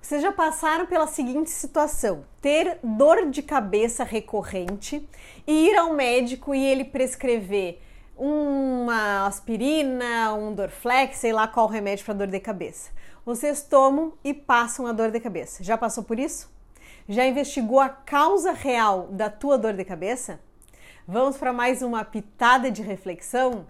Vocês já passaram pela seguinte situação: ter dor de cabeça recorrente e ir ao médico e ele prescrever uma aspirina, um Dorflex, sei lá qual remédio para dor de cabeça. Vocês tomam e passam a dor de cabeça. Já passou por isso? Já investigou a causa real da tua dor de cabeça? Vamos para mais uma pitada de reflexão?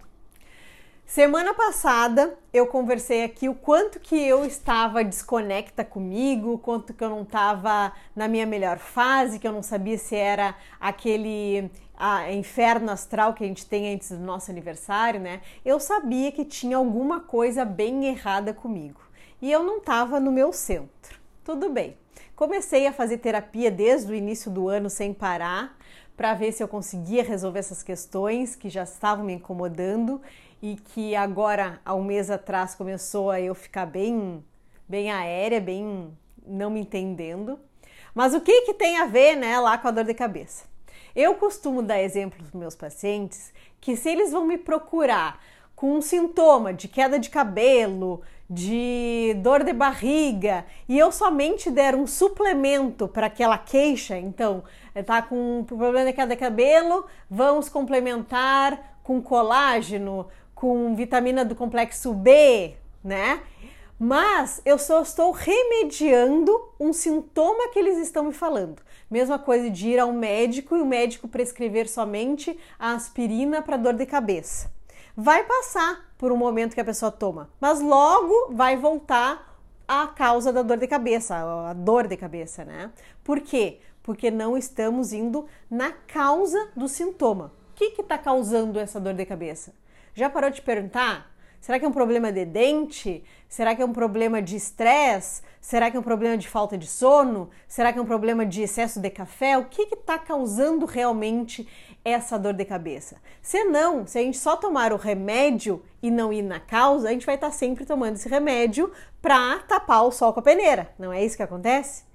Semana passada eu conversei aqui o quanto que eu estava desconecta comigo, quanto que eu não estava na minha melhor fase, que eu não sabia se era aquele a, inferno astral que a gente tem antes do nosso aniversário, né? Eu sabia que tinha alguma coisa bem errada comigo e eu não estava no meu centro. Tudo bem. Comecei a fazer terapia desde o início do ano sem parar para ver se eu conseguia resolver essas questões que já estavam me incomodando e que agora, há um mês atrás, começou a eu ficar bem, bem aérea, bem não me entendendo. Mas o que, que tem a ver né, lá com a dor de cabeça? Eu costumo dar exemplos para meus pacientes que se eles vão me procurar com um sintoma de queda de cabelo, de dor de barriga e eu somente der um suplemento para aquela queixa, então tá com problema de queda de cabelo, vamos complementar com colágeno, com vitamina do complexo B, né? Mas eu só estou remediando um sintoma que eles estão me falando. Mesma coisa de ir ao médico e o médico prescrever somente a aspirina para dor de cabeça. Vai passar por um momento que a pessoa toma, mas logo vai voltar a causa da dor de cabeça, a dor de cabeça, né? Por quê? Porque não estamos indo na causa do sintoma. O que está causando essa dor de cabeça? Já parou de perguntar? Será que é um problema de dente? Será que é um problema de estresse? Será que é um problema de falta de sono? Será que é um problema de excesso de café? O que está causando realmente essa dor de cabeça? Se não, se a gente só tomar o remédio e não ir na causa, a gente vai estar tá sempre tomando esse remédio para tapar o sol com a peneira. Não é isso que acontece?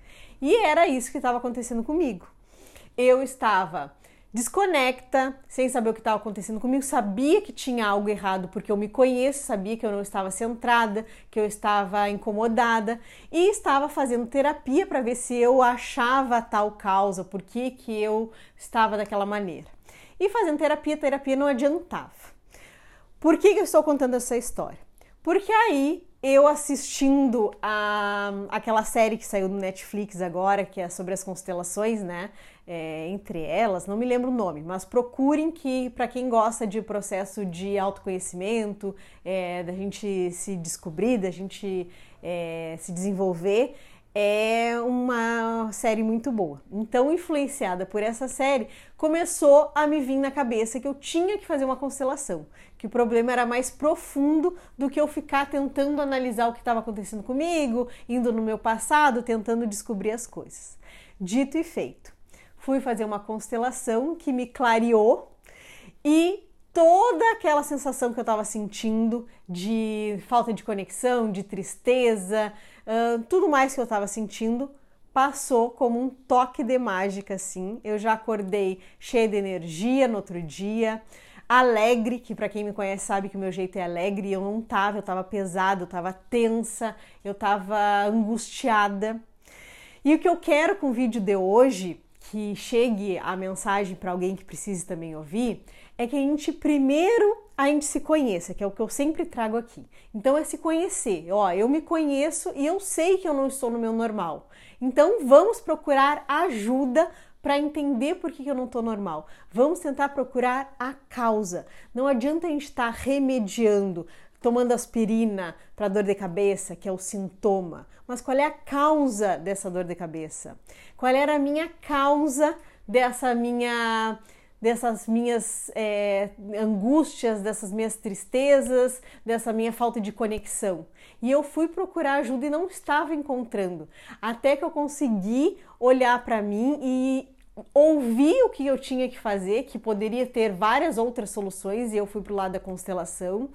E era isso que estava acontecendo comigo. Eu estava desconecta, sem saber o que estava acontecendo comigo, sabia que tinha algo errado porque eu me conheço, sabia que eu não estava centrada, que eu estava incomodada e estava fazendo terapia para ver se eu achava tal causa, por que, que eu estava daquela maneira. E fazendo terapia, terapia não adiantava. Por que, que eu estou contando essa história? Porque aí eu assistindo a aquela série que saiu no Netflix agora, que é sobre as constelações, né? É, entre elas, não me lembro o nome, mas procurem que, para quem gosta de processo de autoconhecimento, é, da gente se descobrir, da gente é, se desenvolver, é uma série muito boa. Então, influenciada por essa série, começou a me vir na cabeça que eu tinha que fazer uma constelação, que o problema era mais profundo do que eu ficar tentando analisar o que estava acontecendo comigo, indo no meu passado, tentando descobrir as coisas. Dito e feito, fui fazer uma constelação que me clareou e toda aquela sensação que eu estava sentindo de falta de conexão, de tristeza, tudo mais que eu estava sentindo passou como um toque de mágica, assim. Eu já acordei cheia de energia no outro dia, alegre, que para quem me conhece sabe que o meu jeito é alegre, eu não tava, eu tava pesada, eu tava tensa, eu tava angustiada. E o que eu quero com o vídeo de hoje, que chegue a mensagem para alguém que precise também ouvir, é que a gente primeiro a gente se conheça, que é o que eu sempre trago aqui. Então é se conhecer. Ó, eu me conheço e eu sei que eu não estou no meu normal. Então vamos procurar ajuda para entender por que eu não estou normal. Vamos tentar procurar a causa. Não adianta a gente estar tá remediando, tomando aspirina para dor de cabeça, que é o sintoma. Mas qual é a causa dessa dor de cabeça? Qual era a minha causa dessa minha dessas minhas é, angústias, dessas minhas tristezas, dessa minha falta de conexão. E eu fui procurar ajuda e não estava encontrando, até que eu consegui olhar para mim e ouvir o que eu tinha que fazer, que poderia ter várias outras soluções, e eu fui para o lado da constelação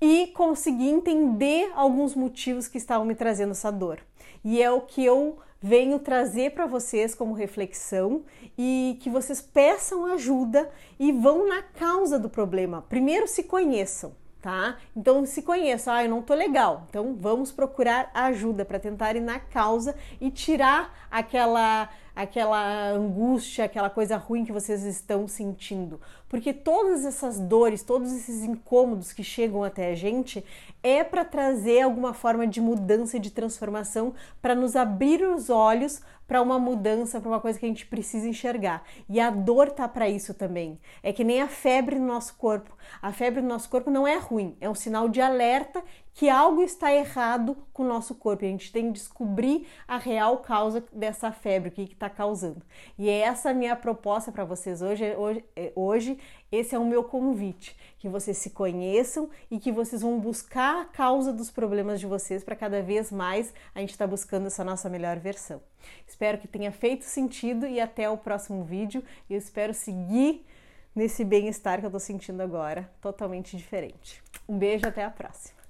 e consegui entender alguns motivos que estavam me trazendo essa dor. E é o que eu venho trazer para vocês como reflexão e que vocês peçam ajuda e vão na causa do problema. Primeiro se conheçam, tá? Então se conheça, ah, eu não tô legal. Então vamos procurar ajuda para tentar ir na causa e tirar aquela aquela angústia, aquela coisa ruim que vocês estão sentindo. Porque todas essas dores, todos esses incômodos que chegam até a gente é para trazer alguma forma de mudança de transformação, para nos abrir os olhos para uma mudança, para uma coisa que a gente precisa enxergar. E a dor tá para isso também. É que nem a febre no nosso corpo. A febre no nosso corpo não é ruim, é um sinal de alerta que algo está errado com o nosso corpo. E a gente tem que descobrir a real causa dessa febre, o que está causando. E é essa minha proposta para vocês hoje, hoje. Hoje, esse é o meu convite que vocês se conheçam e que vocês vão buscar a causa dos problemas de vocês para cada vez mais a gente estar tá buscando essa nossa melhor versão. Espero que tenha feito sentido e até o próximo vídeo. Eu espero seguir nesse bem-estar que eu estou sentindo agora, totalmente diferente. Um beijo, até a próxima.